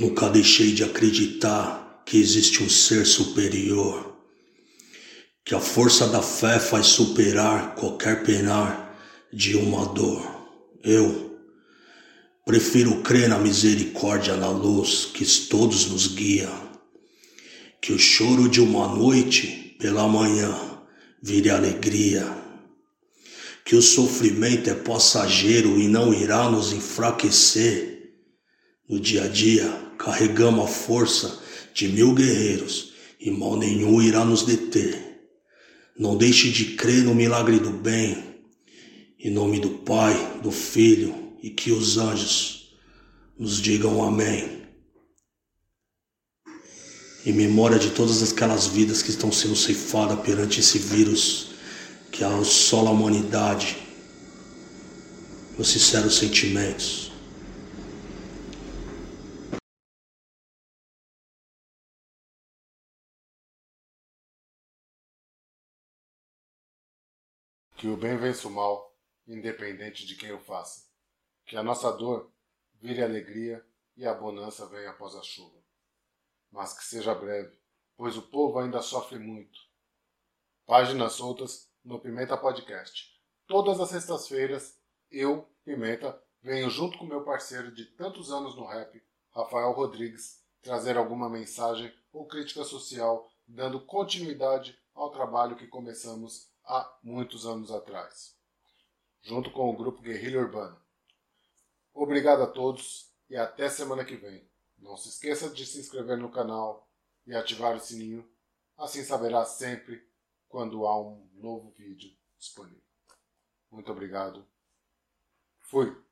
Nunca deixei de acreditar que existe um ser superior, que a força da fé faz superar qualquer penar de uma dor. Eu prefiro crer na misericórdia, na luz que todos nos guia, que o choro de uma noite pela manhã vire alegria, que o sofrimento é passageiro e não irá nos enfraquecer. No dia a dia, carregamos a força de mil guerreiros e mal nenhum irá nos deter. Não deixe de crer no milagre do bem, em nome do Pai, do Filho e que os anjos nos digam amém. Em memória de todas aquelas vidas que estão sendo ceifadas perante esse vírus que assola a humanidade, meus sinceros sentimentos. Que o bem vença o mal, independente de quem o faça. Que a nossa dor vire alegria e a bonança venha após a chuva. Mas que seja breve, pois o povo ainda sofre muito. Páginas soltas no Pimenta Podcast. Todas as sextas-feiras, eu, Pimenta, venho junto com meu parceiro de tantos anos no rap, Rafael Rodrigues, trazer alguma mensagem ou crítica social, dando continuidade ao trabalho que começamos há muitos anos atrás, junto com o grupo Guerrilha Urbana. Obrigado a todos e até semana que vem. Não se esqueça de se inscrever no canal e ativar o sininho, assim saberá sempre quando há um novo vídeo disponível. Muito obrigado. Fui!